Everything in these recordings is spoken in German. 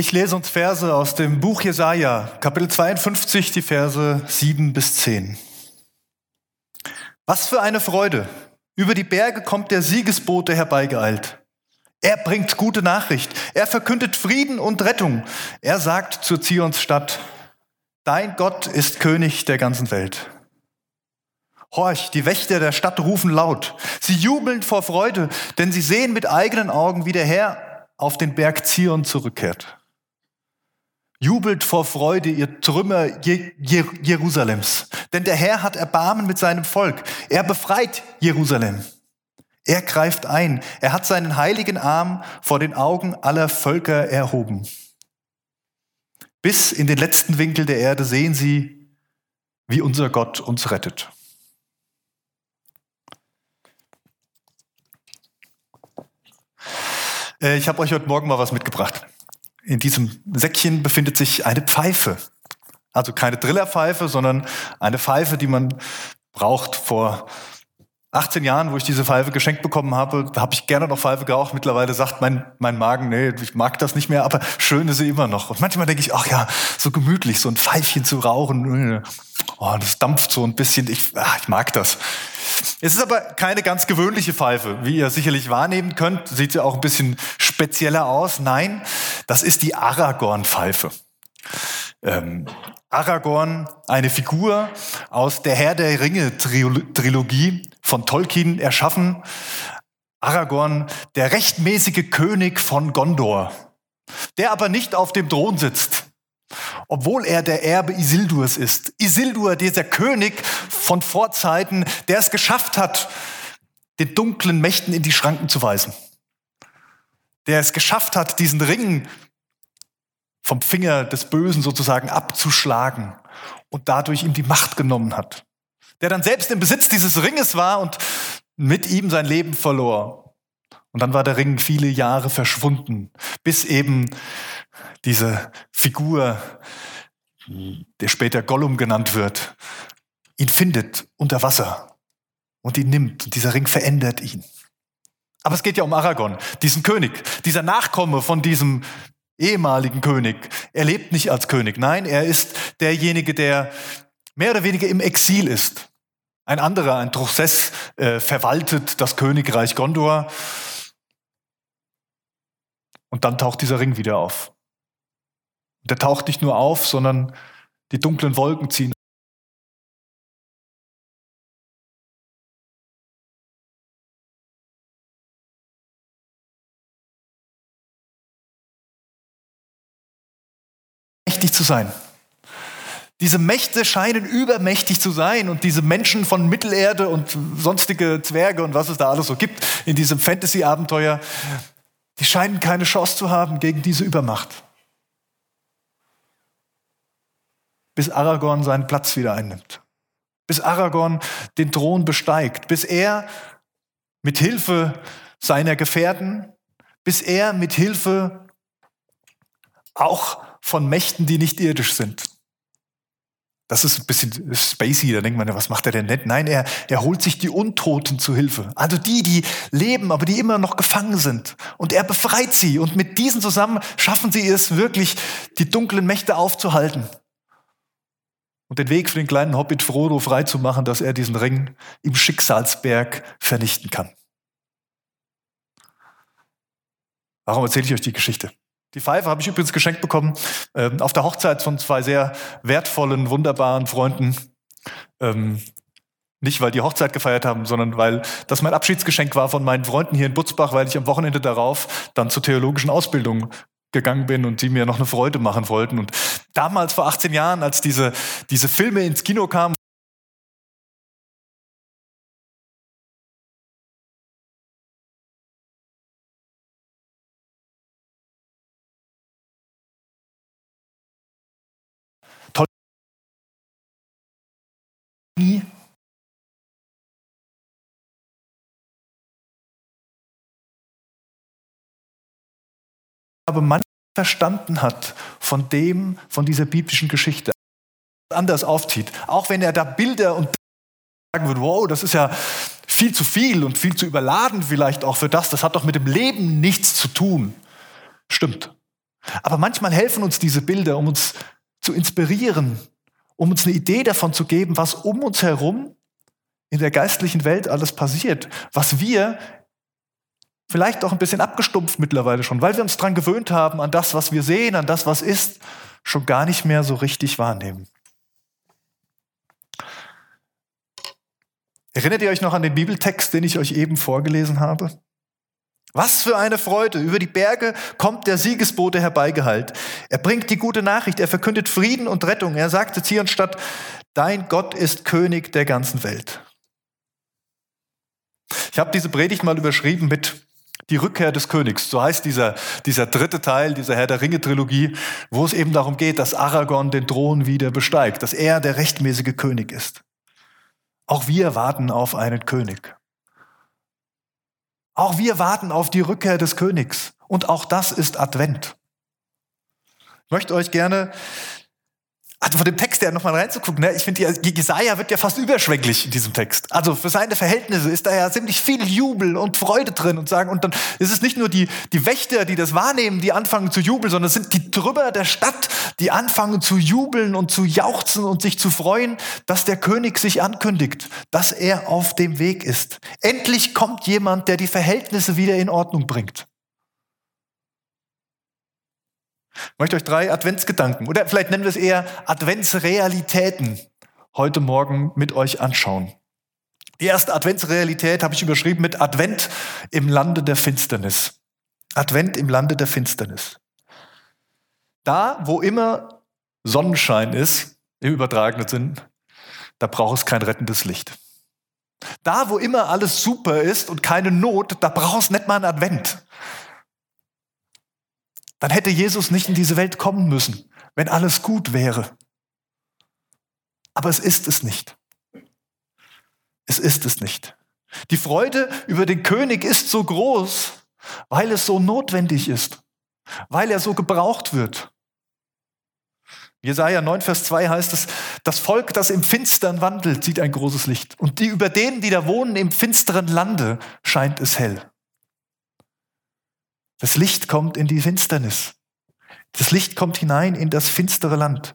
Ich lese uns Verse aus dem Buch Jesaja, Kapitel 52, die Verse 7 bis 10. Was für eine Freude! Über die Berge kommt der Siegesbote herbeigeeilt. Er bringt gute Nachricht. Er verkündet Frieden und Rettung. Er sagt zur Zionsstadt, dein Gott ist König der ganzen Welt. Horch, die Wächter der Stadt rufen laut. Sie jubeln vor Freude, denn sie sehen mit eigenen Augen, wie der Herr auf den Berg Zion zurückkehrt. Jubelt vor Freude, ihr Trümmer Jerusalems, denn der Herr hat Erbarmen mit seinem Volk. Er befreit Jerusalem. Er greift ein. Er hat seinen heiligen Arm vor den Augen aller Völker erhoben. Bis in den letzten Winkel der Erde sehen sie, wie unser Gott uns rettet. Äh, ich habe euch heute Morgen mal was mitgebracht. In diesem Säckchen befindet sich eine Pfeife. Also keine Drillerpfeife, sondern eine Pfeife, die man braucht vor 18 Jahren, wo ich diese Pfeife geschenkt bekommen habe, habe ich gerne noch Pfeife geraucht. Mittlerweile sagt mein, mein Magen, nee, ich mag das nicht mehr, aber schön ist sie immer noch. Und manchmal denke ich, ach ja, so gemütlich, so ein Pfeifchen zu rauchen. Oh, das dampft so ein bisschen. Ich, ach, ich mag das. Es ist aber keine ganz gewöhnliche Pfeife, wie ihr sicherlich wahrnehmen könnt. Sieht ja auch ein bisschen spezieller aus. Nein, das ist die Aragorn-Pfeife. Ähm, Aragorn, eine Figur aus der Herr der Ringe-Trilogie von Tolkien erschaffen. Aragorn, der rechtmäßige König von Gondor, der aber nicht auf dem Thron sitzt, obwohl er der Erbe Isildurs ist. Isildur, dieser König von Vorzeiten, der es geschafft hat, den dunklen Mächten in die Schranken zu weisen. Der es geschafft hat, diesen Ring vom Finger des Bösen sozusagen abzuschlagen und dadurch ihm die Macht genommen hat. Der dann selbst im Besitz dieses Ringes war und mit ihm sein Leben verlor. Und dann war der Ring viele Jahre verschwunden, bis eben diese Figur, der später Gollum genannt wird, ihn findet unter Wasser und ihn nimmt. Und dieser Ring verändert ihn. Aber es geht ja um Aragorn, diesen König, dieser Nachkomme von diesem ehemaligen König. Er lebt nicht als König. Nein, er ist derjenige, der mehr oder weniger im Exil ist. Ein anderer, ein Truchsess, äh, verwaltet das Königreich Gondor. Und dann taucht dieser Ring wieder auf. Der taucht nicht nur auf, sondern die dunklen Wolken ziehen mächtig zu sein. Diese Mächte scheinen übermächtig zu sein und diese Menschen von Mittelerde und sonstige Zwerge und was es da alles so gibt in diesem Fantasy-Abenteuer, die scheinen keine Chance zu haben gegen diese Übermacht. Bis Aragorn seinen Platz wieder einnimmt. Bis Aragorn den Thron besteigt. Bis er mit Hilfe seiner Gefährten, bis er mit Hilfe auch von Mächten, die nicht irdisch sind. Das ist ein bisschen spacey, da denkt man, was macht er denn nicht? Nein, er, er holt sich die Untoten zu Hilfe. Also die, die leben, aber die immer noch gefangen sind. Und er befreit sie. Und mit diesen zusammen schaffen sie es wirklich, die dunklen Mächte aufzuhalten. Und den Weg für den kleinen Hobbit Frodo freizumachen, dass er diesen Ring im Schicksalsberg vernichten kann. Warum erzähle ich euch die Geschichte? Die Pfeife habe ich übrigens geschenkt bekommen ähm, auf der Hochzeit von zwei sehr wertvollen, wunderbaren Freunden. Ähm, nicht, weil die Hochzeit gefeiert haben, sondern weil das mein Abschiedsgeschenk war von meinen Freunden hier in Butzbach, weil ich am Wochenende darauf dann zur theologischen Ausbildung gegangen bin und die mir noch eine Freude machen wollten. Und damals vor 18 Jahren, als diese, diese Filme ins Kino kamen, nie aber man verstanden hat von dem, von dieser biblischen Geschichte, anders aufzieht. Auch wenn er da Bilder und sagen würde, wow, das ist ja viel zu viel und viel zu überladen vielleicht auch für das, das hat doch mit dem Leben nichts zu tun. Stimmt. Aber manchmal helfen uns diese Bilder, um uns zu inspirieren, um uns eine Idee davon zu geben, was um uns herum in der geistlichen Welt alles passiert, was wir vielleicht auch ein bisschen abgestumpft mittlerweile schon, weil wir uns daran gewöhnt haben, an das, was wir sehen, an das, was ist, schon gar nicht mehr so richtig wahrnehmen. Erinnert ihr euch noch an den Bibeltext, den ich euch eben vorgelesen habe? Was für eine Freude! Über die Berge kommt der Siegesbote herbeigeheilt. Er bringt die gute Nachricht, er verkündet Frieden und Rettung. Er sagte Zion Stadt, dein Gott ist König der ganzen Welt. Ich habe diese Predigt mal überschrieben mit die Rückkehr des Königs. So heißt dieser, dieser dritte Teil dieser Herr der Ringe-Trilogie, wo es eben darum geht, dass Aragorn den Thron wieder besteigt, dass er der rechtmäßige König ist. Auch wir warten auf einen König. Auch wir warten auf die Rückkehr des Königs. Und auch das ist Advent. Ich möchte euch gerne also von dem Text her nochmal reinzugucken, ne? ich finde, Jesaja wird ja fast überschwänglich in diesem Text. Also für seine Verhältnisse ist da ja ziemlich viel Jubel und Freude drin und sagen, und dann ist es nicht nur die, die Wächter, die das wahrnehmen, die anfangen zu jubeln, sondern es sind die Trümmer der Stadt, die anfangen zu jubeln und zu jauchzen und sich zu freuen, dass der König sich ankündigt, dass er auf dem Weg ist. Endlich kommt jemand, der die Verhältnisse wieder in Ordnung bringt. Ich möchte euch drei Adventsgedanken oder vielleicht nennen wir es eher Adventsrealitäten heute Morgen mit euch anschauen. Die erste Adventsrealität habe ich überschrieben mit Advent im Lande der Finsternis. Advent im Lande der Finsternis. Da, wo immer Sonnenschein ist, im übertragenen Sinn, da braucht es kein rettendes Licht. Da, wo immer alles super ist und keine Not, da braucht es nicht mal einen Advent. Dann hätte Jesus nicht in diese Welt kommen müssen, wenn alles gut wäre. Aber es ist es nicht. Es ist es nicht. Die Freude über den König ist so groß, weil es so notwendig ist, weil er so gebraucht wird. Jesaja 9, Vers 2 heißt es, das Volk, das im Finstern wandelt, sieht ein großes Licht. Und die über denen, die da wohnen im finsteren Lande, scheint es hell. Das Licht kommt in die Finsternis. Das Licht kommt hinein in das finstere Land.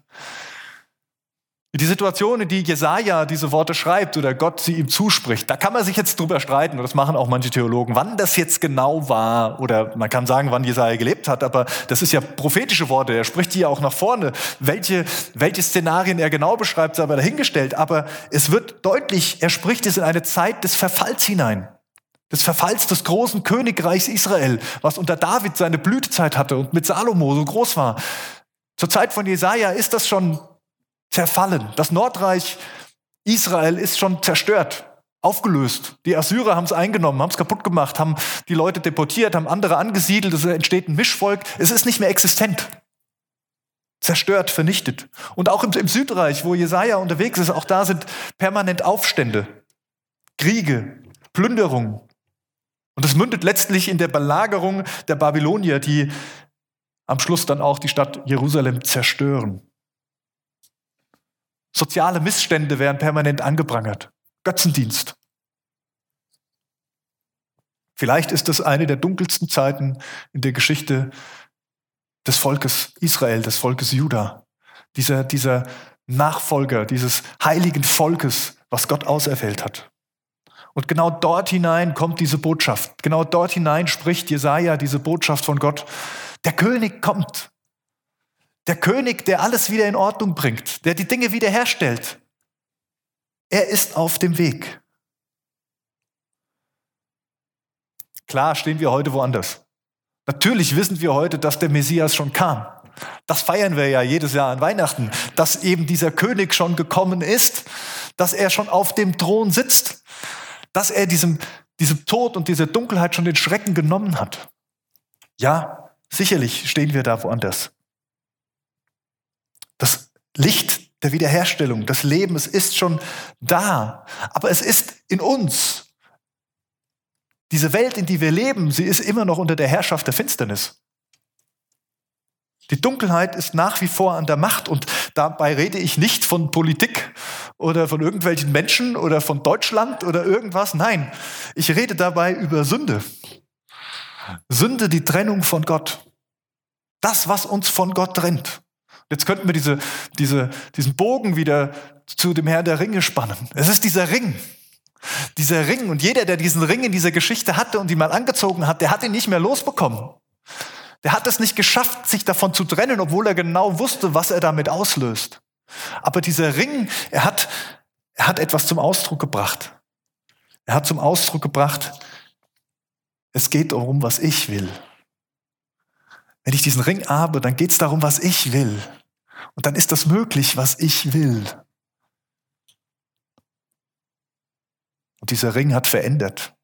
Die Situation, in die Jesaja diese Worte schreibt oder Gott sie ihm zuspricht, da kann man sich jetzt drüber streiten, und das machen auch manche Theologen, wann das jetzt genau war, oder man kann sagen, wann Jesaja gelebt hat, aber das ist ja prophetische Worte, er spricht die ja auch nach vorne. Welche, welche Szenarien er genau beschreibt, sei aber dahingestellt, aber es wird deutlich, er spricht es in eine Zeit des Verfalls hinein des Verfalls des großen Königreichs Israel, was unter David seine Blütezeit hatte und mit Salomo so groß war. Zur Zeit von Jesaja ist das schon zerfallen. Das Nordreich Israel ist schon zerstört, aufgelöst. Die Assyrer haben es eingenommen, haben es kaputt gemacht, haben die Leute deportiert, haben andere angesiedelt, es entsteht ein Mischvolk. Es ist nicht mehr existent. Zerstört, vernichtet. Und auch im, Südreich, wo Jesaja unterwegs ist, auch da sind permanent Aufstände, Kriege, Plünderungen. Und es mündet letztlich in der Belagerung der Babylonier, die am Schluss dann auch die Stadt Jerusalem zerstören. Soziale Missstände werden permanent angeprangert. Götzendienst. Vielleicht ist das eine der dunkelsten Zeiten in der Geschichte des Volkes Israel, des Volkes Juda. Dieser, dieser Nachfolger dieses heiligen Volkes, was Gott auserwählt hat. Und genau dort hinein kommt diese Botschaft. Genau dort hinein spricht Jesaja diese Botschaft von Gott. Der König kommt. Der König, der alles wieder in Ordnung bringt, der die Dinge wiederherstellt. Er ist auf dem Weg. Klar stehen wir heute woanders. Natürlich wissen wir heute, dass der Messias schon kam. Das feiern wir ja jedes Jahr an Weihnachten, dass eben dieser König schon gekommen ist, dass er schon auf dem Thron sitzt dass er diesem, diesem Tod und dieser Dunkelheit schon den Schrecken genommen hat. Ja, sicherlich stehen wir da woanders. Das Licht der Wiederherstellung, das Leben, es ist schon da, aber es ist in uns. Diese Welt, in die wir leben, sie ist immer noch unter der Herrschaft der Finsternis. Die Dunkelheit ist nach wie vor an der Macht und dabei rede ich nicht von Politik oder von irgendwelchen Menschen oder von Deutschland oder irgendwas. Nein, ich rede dabei über Sünde. Sünde, die Trennung von Gott. Das, was uns von Gott trennt. Jetzt könnten wir diese, diese, diesen Bogen wieder zu dem Herrn der Ringe spannen. Es ist dieser Ring. Dieser Ring. Und jeder, der diesen Ring in dieser Geschichte hatte und ihn mal angezogen hat, der hat ihn nicht mehr losbekommen. Der hat es nicht geschafft, sich davon zu trennen, obwohl er genau wusste, was er damit auslöst. Aber dieser Ring, er hat, er hat etwas zum Ausdruck gebracht. Er hat zum Ausdruck gebracht, es geht darum, was ich will. Wenn ich diesen Ring habe, dann geht es darum, was ich will. Und dann ist das möglich, was ich will. Und dieser Ring hat verändert.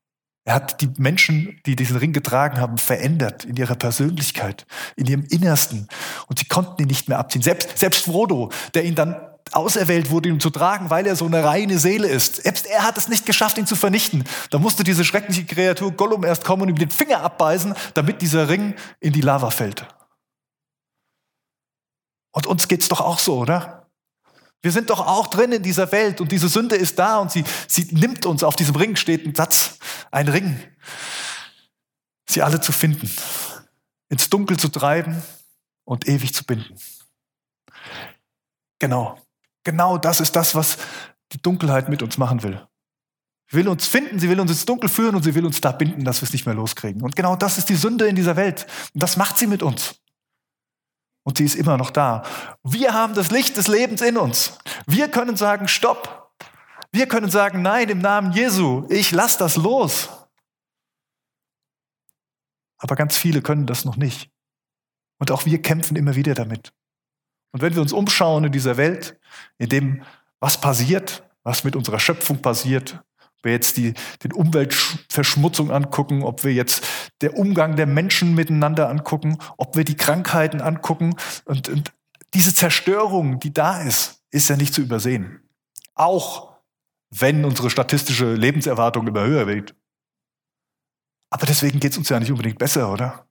Er hat die Menschen, die diesen Ring getragen haben, verändert in ihrer Persönlichkeit, in ihrem Innersten. Und sie konnten ihn nicht mehr abziehen. Selbst, selbst Frodo, der ihn dann auserwählt wurde, ihn zu tragen, weil er so eine reine Seele ist. Selbst er hat es nicht geschafft, ihn zu vernichten. Da musste diese schreckliche Kreatur Gollum erst kommen und ihm den Finger abbeißen, damit dieser Ring in die Lava fällt. Und uns geht's doch auch so, oder? Wir sind doch auch drin in dieser Welt und diese Sünde ist da und sie, sie nimmt uns. Auf diesem Ring steht ein Satz, ein Ring. Sie alle zu finden, ins Dunkel zu treiben und ewig zu binden. Genau, genau das ist das, was die Dunkelheit mit uns machen will. Sie will uns finden, sie will uns ins Dunkel führen und sie will uns da binden, dass wir es nicht mehr loskriegen. Und genau das ist die Sünde in dieser Welt. Und das macht sie mit uns. Und sie ist immer noch da. Wir haben das Licht des Lebens in uns. Wir können sagen, stopp. Wir können sagen, nein, im Namen Jesu, ich lass das los. Aber ganz viele können das noch nicht. Und auch wir kämpfen immer wieder damit. Und wenn wir uns umschauen in dieser Welt, in dem, was passiert, was mit unserer Schöpfung passiert, wir jetzt die, den Umweltverschmutzung angucken, ob wir jetzt der Umgang der Menschen miteinander angucken, ob wir die Krankheiten angucken. Und, und diese Zerstörung, die da ist, ist ja nicht zu übersehen. Auch wenn unsere statistische Lebenserwartung immer höher wird. Aber deswegen geht es uns ja nicht unbedingt besser, oder?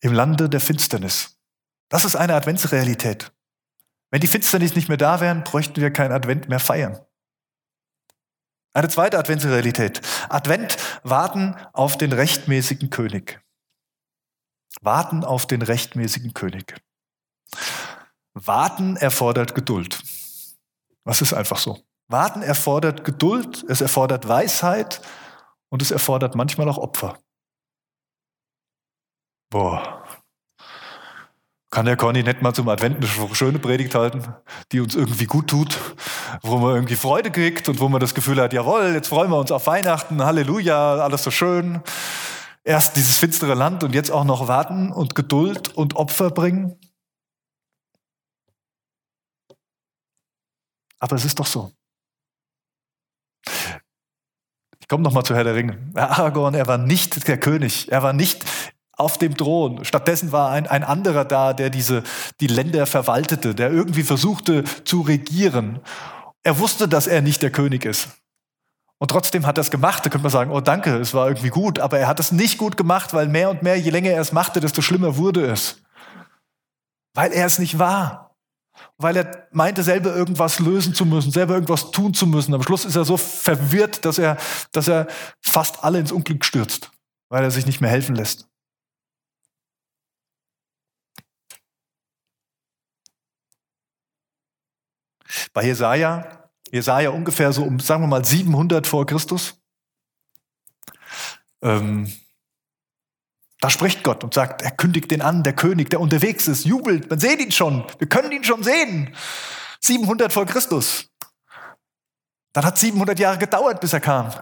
Im Lande der Finsternis. Das ist eine Adventsrealität. Wenn die Finsternis nicht mehr da wären, bräuchten wir kein Advent mehr feiern. Eine zweite Adventsrealität. Advent warten auf den rechtmäßigen König. Warten auf den rechtmäßigen König. Warten erfordert Geduld. Was ist einfach so? Warten erfordert Geduld, es erfordert Weisheit und es erfordert manchmal auch Opfer. Boah, kann der Conny nicht mal zum Advent eine schöne Predigt halten, die uns irgendwie gut tut, wo man irgendwie Freude kriegt und wo man das Gefühl hat, jawohl, jetzt freuen wir uns auf Weihnachten, Halleluja, alles so schön. Erst dieses finstere Land und jetzt auch noch warten und Geduld und Opfer bringen. Aber es ist doch so. Ich komme nochmal zu Herr der Ringe. Aragorn, er war nicht der König. Er war nicht auf dem Thron. Stattdessen war ein, ein anderer da, der diese, die Länder verwaltete, der irgendwie versuchte zu regieren. Er wusste, dass er nicht der König ist. Und trotzdem hat er es gemacht. Da könnte man sagen, oh danke, es war irgendwie gut. Aber er hat es nicht gut gemacht, weil mehr und mehr, je länger er es machte, desto schlimmer wurde es. Weil er es nicht war. Weil er meinte, selber irgendwas lösen zu müssen, selber irgendwas tun zu müssen. Am Schluss ist er so verwirrt, dass er, dass er fast alle ins Unglück stürzt, weil er sich nicht mehr helfen lässt. Bei Jesaja, Jesaja ungefähr so um, sagen wir mal, 700 vor Christus. Ähm, da spricht Gott und sagt, er kündigt den an, der König, der unterwegs ist, jubelt, man sieht ihn schon, wir können ihn schon sehen. 700 vor Christus. Dann hat 700 Jahre gedauert, bis er kam.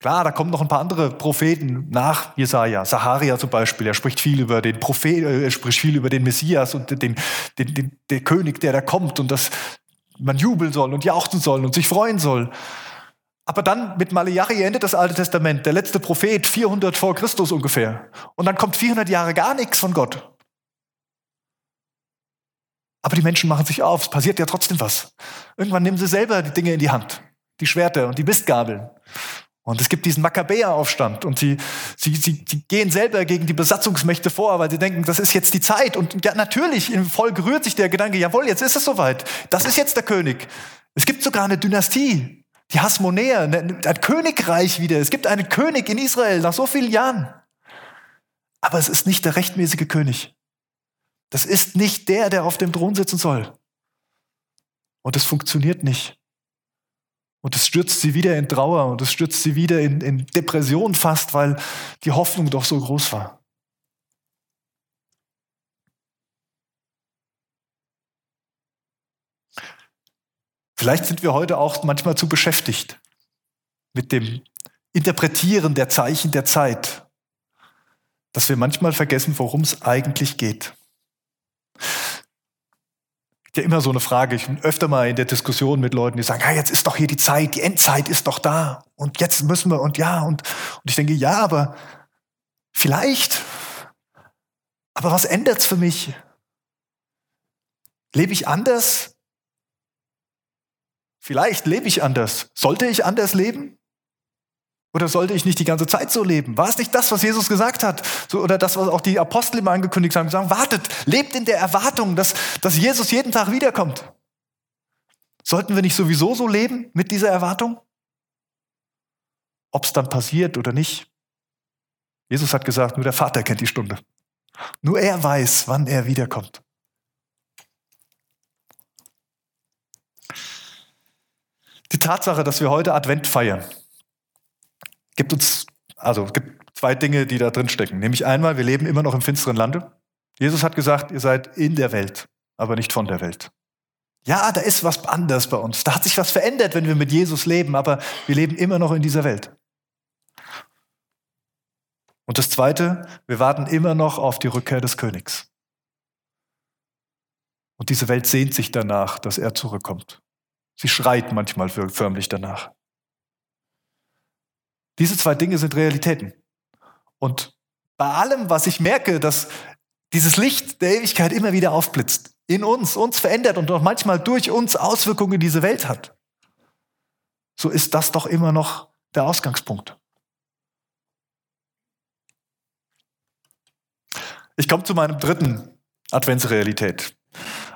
Klar, da kommen noch ein paar andere Propheten nach Jesaja. Saharia zum Beispiel, er spricht viel über den Prophet, äh, er spricht viel über den Messias und den, den, den, den König, der da kommt und dass man jubeln soll und jauchzen soll und sich freuen soll. Aber dann mit Malachi endet das Alte Testament, der letzte Prophet, 400 vor Christus ungefähr. Und dann kommt 400 Jahre gar nichts von Gott. Aber die Menschen machen sich auf, es passiert ja trotzdem was. Irgendwann nehmen sie selber die Dinge in die Hand, die Schwerter und die Mistgabeln. Und es gibt diesen Makkabäeraufstand und sie, sie, sie, sie gehen selber gegen die Besatzungsmächte vor, weil sie denken, das ist jetzt die Zeit. Und ja, natürlich, im Volk rührt sich der Gedanke, jawohl, jetzt ist es soweit. Das ist jetzt der König. Es gibt sogar eine Dynastie. Die Hasmonäer, ein Königreich wieder. Es gibt einen König in Israel nach so vielen Jahren. Aber es ist nicht der rechtmäßige König. Das ist nicht der, der auf dem Thron sitzen soll. Und es funktioniert nicht. Und es stürzt sie wieder in Trauer und es stürzt sie wieder in, in Depression fast, weil die Hoffnung doch so groß war. Vielleicht sind wir heute auch manchmal zu beschäftigt mit dem Interpretieren der Zeichen der Zeit, dass wir manchmal vergessen, worum es eigentlich geht. Ja, immer so eine Frage. Ich bin öfter mal in der Diskussion mit Leuten, die sagen, ja, jetzt ist doch hier die Zeit, die Endzeit ist doch da und jetzt müssen wir und ja und, und ich denke, ja, aber vielleicht. Aber was ändert's für mich? Lebe ich anders? Vielleicht lebe ich anders. Sollte ich anders leben? Oder sollte ich nicht die ganze Zeit so leben? War es nicht das, was Jesus gesagt hat? So, oder das, was auch die Apostel immer angekündigt haben? Sagen, wartet, lebt in der Erwartung, dass, dass Jesus jeden Tag wiederkommt. Sollten wir nicht sowieso so leben mit dieser Erwartung? Ob es dann passiert oder nicht? Jesus hat gesagt, nur der Vater kennt die Stunde. Nur er weiß, wann er wiederkommt. Die Tatsache, dass wir heute Advent feiern, gibt uns, also gibt zwei Dinge, die da drin stecken. Nämlich einmal, wir leben immer noch im finsteren Lande. Jesus hat gesagt, ihr seid in der Welt, aber nicht von der Welt. Ja, da ist was anders bei uns. Da hat sich was verändert, wenn wir mit Jesus leben, aber wir leben immer noch in dieser Welt. Und das Zweite, wir warten immer noch auf die Rückkehr des Königs. Und diese Welt sehnt sich danach, dass er zurückkommt. Sie schreit manchmal förmlich danach. Diese zwei Dinge sind Realitäten. Und bei allem, was ich merke, dass dieses Licht der Ewigkeit immer wieder aufblitzt, in uns, uns verändert und auch manchmal durch uns Auswirkungen in diese Welt hat, so ist das doch immer noch der Ausgangspunkt. Ich komme zu meinem dritten Adventsrealität.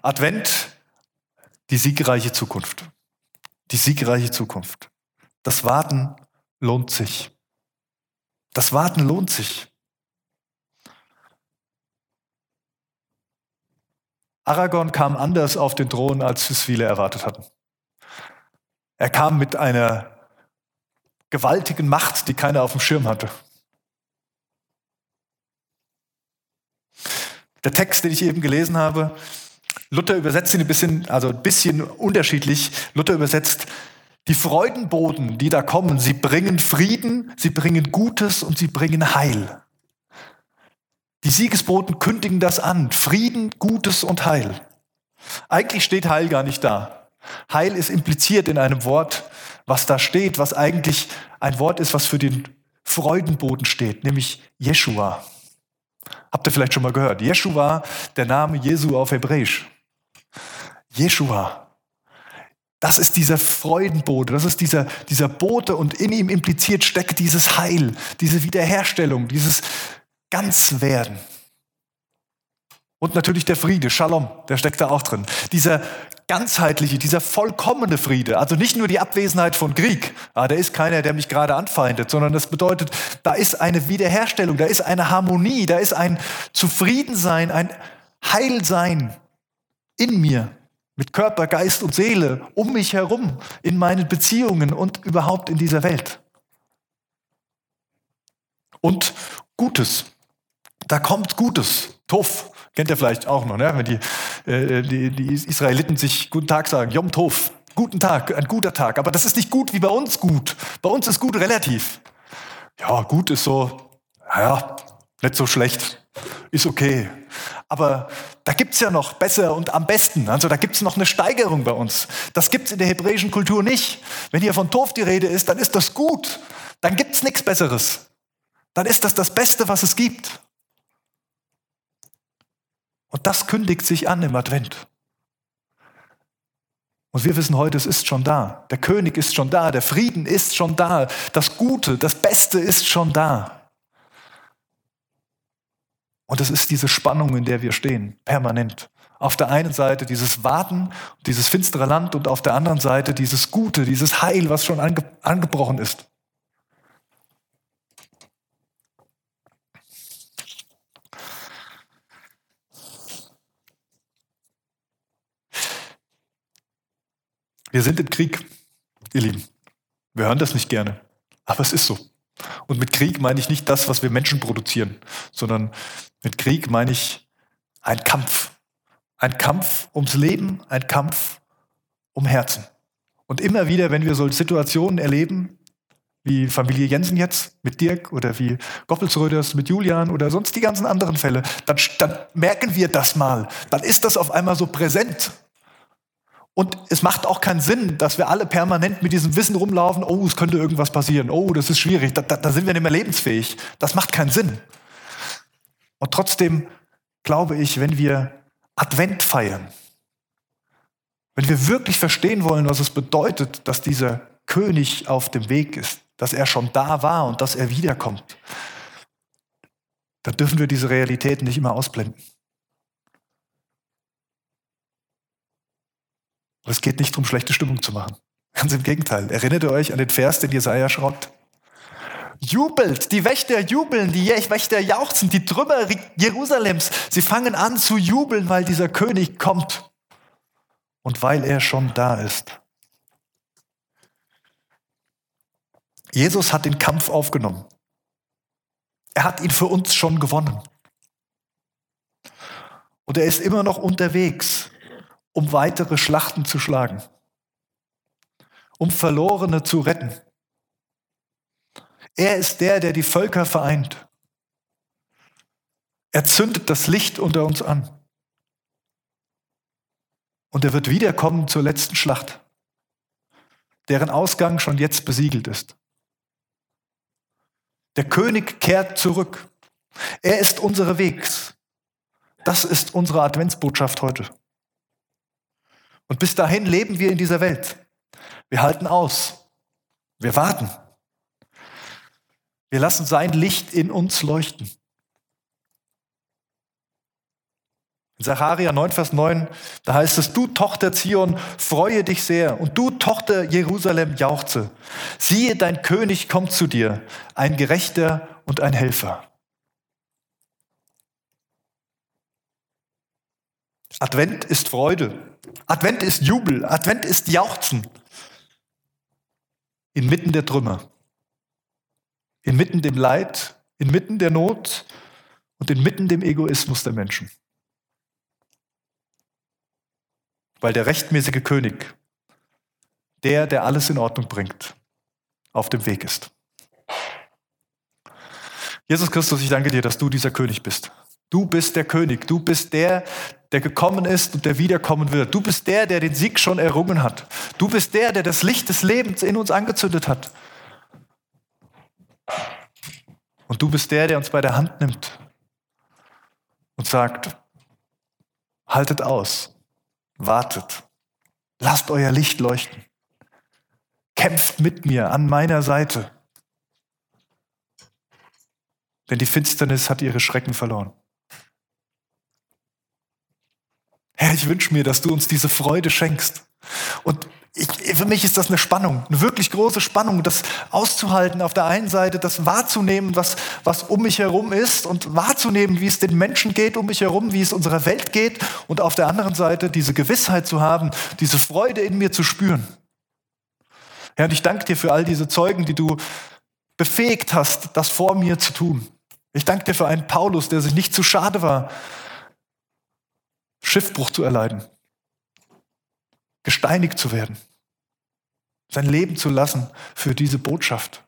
Advent, die siegreiche Zukunft. Die siegreiche Zukunft. Das Warten lohnt sich. Das Warten lohnt sich. Aragorn kam anders auf den Thron, als es viele erwartet hatten. Er kam mit einer gewaltigen Macht, die keiner auf dem Schirm hatte. Der Text, den ich eben gelesen habe, Luther übersetzt ihn ein bisschen, also ein bisschen unterschiedlich. Luther übersetzt, die Freudenboten, die da kommen, sie bringen Frieden, sie bringen Gutes und sie bringen Heil. Die Siegesboten kündigen das an. Frieden, Gutes und Heil. Eigentlich steht Heil gar nicht da. Heil ist impliziert in einem Wort, was da steht, was eigentlich ein Wort ist, was für den Freudenboden steht, nämlich Jeshua. Habt ihr vielleicht schon mal gehört? Jeshua, der Name Jesu auf Hebräisch. Jeshua. Das ist dieser Freudenbote, das ist dieser, dieser Bote und in ihm impliziert steckt dieses Heil, diese Wiederherstellung, dieses Ganzwerden. Und natürlich der Friede, Shalom, der steckt da auch drin. Dieser ganzheitliche, dieser vollkommene Friede, also nicht nur die Abwesenheit von Krieg, ah, da ist keiner, der mich gerade anfeindet, sondern das bedeutet, da ist eine Wiederherstellung, da ist eine Harmonie, da ist ein Zufriedensein, ein Heilsein in mir, mit Körper, Geist und Seele um mich herum, in meinen Beziehungen und überhaupt in dieser Welt. Und Gutes. Da kommt Gutes. Tov. Kennt ihr vielleicht auch noch, ne? wenn die, äh, die, die Israeliten sich Guten Tag sagen. Yom Tov. Guten Tag, ein guter Tag. Aber das ist nicht gut wie bei uns gut. Bei uns ist gut relativ. Ja, gut ist so, ja, nicht so schlecht. Ist okay. Aber da gibt's ja noch besser und am besten. Also da gibt's noch eine Steigerung bei uns. Das gibt's in der hebräischen Kultur nicht. Wenn hier von Tov die Rede ist, dann ist das gut. Dann gibt's nichts Besseres. Dann ist das das Beste, was es gibt. Und das kündigt sich an im Advent. Und wir wissen heute, es ist schon da. Der König ist schon da. Der Frieden ist schon da. Das Gute, das Beste ist schon da. Und es ist diese Spannung, in der wir stehen, permanent. Auf der einen Seite dieses Warten, dieses finstere Land und auf der anderen Seite dieses Gute, dieses Heil, was schon ange angebrochen ist. Wir sind im Krieg, ihr Lieben. Wir hören das nicht gerne, aber es ist so. Und mit Krieg meine ich nicht das, was wir Menschen produzieren, sondern mit Krieg meine ich ein Kampf. Ein Kampf ums Leben, ein Kampf um Herzen. Und immer wieder, wenn wir solche Situationen erleben, wie Familie Jensen jetzt mit Dirk oder wie Goppelsröders mit Julian oder sonst die ganzen anderen Fälle, dann, dann merken wir das mal. Dann ist das auf einmal so präsent. Und es macht auch keinen Sinn, dass wir alle permanent mit diesem Wissen rumlaufen, oh, es könnte irgendwas passieren, oh, das ist schwierig, da, da, da sind wir nicht mehr lebensfähig. Das macht keinen Sinn. Und trotzdem glaube ich, wenn wir Advent feiern, wenn wir wirklich verstehen wollen, was es bedeutet, dass dieser König auf dem Weg ist, dass er schon da war und dass er wiederkommt, dann dürfen wir diese Realitäten nicht immer ausblenden. Und es geht nicht darum, schlechte Stimmung zu machen. Ganz im Gegenteil. Erinnert ihr euch an den Vers, den Jesaja schreibt? Jubelt, die Wächter jubeln, die Wächter jauchzen, die Trümmer Jerusalems, sie fangen an zu jubeln, weil dieser König kommt und weil er schon da ist. Jesus hat den Kampf aufgenommen. Er hat ihn für uns schon gewonnen. Und er ist immer noch unterwegs um weitere Schlachten zu schlagen, um Verlorene zu retten. Er ist der, der die Völker vereint. Er zündet das Licht unter uns an. Und er wird wiederkommen zur letzten Schlacht, deren Ausgang schon jetzt besiegelt ist. Der König kehrt zurück. Er ist unsere Wegs. Das ist unsere Adventsbotschaft heute. Und bis dahin leben wir in dieser Welt. Wir halten aus. Wir warten. Wir lassen sein Licht in uns leuchten. In Sacharia 9, Vers 9, da heißt es, du Tochter Zion, freue dich sehr und du Tochter Jerusalem jauchze. Siehe, dein König kommt zu dir, ein Gerechter und ein Helfer. Advent ist Freude. Advent ist Jubel, Advent ist Jauchzen. Inmitten der Trümmer, inmitten dem Leid, inmitten der Not und inmitten dem Egoismus der Menschen. Weil der rechtmäßige König, der, der alles in Ordnung bringt, auf dem Weg ist. Jesus Christus, ich danke dir, dass du dieser König bist. Du bist der König, du bist der, der gekommen ist und der wiederkommen wird. Du bist der, der den Sieg schon errungen hat. Du bist der, der das Licht des Lebens in uns angezündet hat. Und du bist der, der uns bei der Hand nimmt und sagt, haltet aus, wartet, lasst euer Licht leuchten, kämpft mit mir an meiner Seite. Denn die Finsternis hat ihre Schrecken verloren. Herr, ich wünsche mir, dass du uns diese Freude schenkst. Und ich, für mich ist das eine Spannung, eine wirklich große Spannung, das auszuhalten, auf der einen Seite das wahrzunehmen, was, was um mich herum ist und wahrzunehmen, wie es den Menschen geht um mich herum, wie es unserer Welt geht und auf der anderen Seite diese Gewissheit zu haben, diese Freude in mir zu spüren. Herr, und ich danke dir für all diese Zeugen, die du befähigt hast, das vor mir zu tun. Ich danke dir für einen Paulus, der sich nicht zu schade war, Schiffbruch zu erleiden, gesteinigt zu werden, sein Leben zu lassen für diese Botschaft.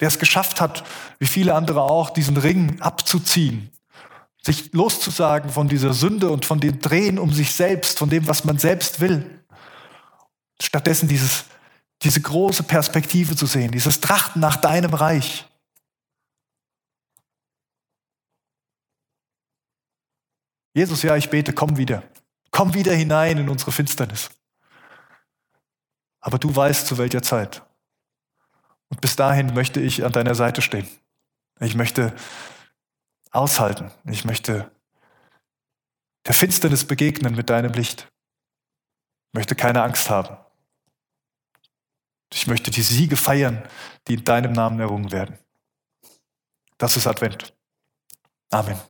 Der es geschafft hat, wie viele andere auch, diesen Ring abzuziehen, sich loszusagen von dieser Sünde und von dem Drehen um sich selbst, von dem, was man selbst will. Stattdessen dieses, diese große Perspektive zu sehen, dieses Trachten nach deinem Reich. Jesus, ja, ich bete, komm wieder. Komm wieder hinein in unsere Finsternis. Aber du weißt, zu welcher Zeit. Und bis dahin möchte ich an deiner Seite stehen. Ich möchte aushalten. Ich möchte der Finsternis begegnen mit deinem Licht. Ich möchte keine Angst haben. Ich möchte die Siege feiern, die in deinem Namen errungen werden. Das ist Advent. Amen.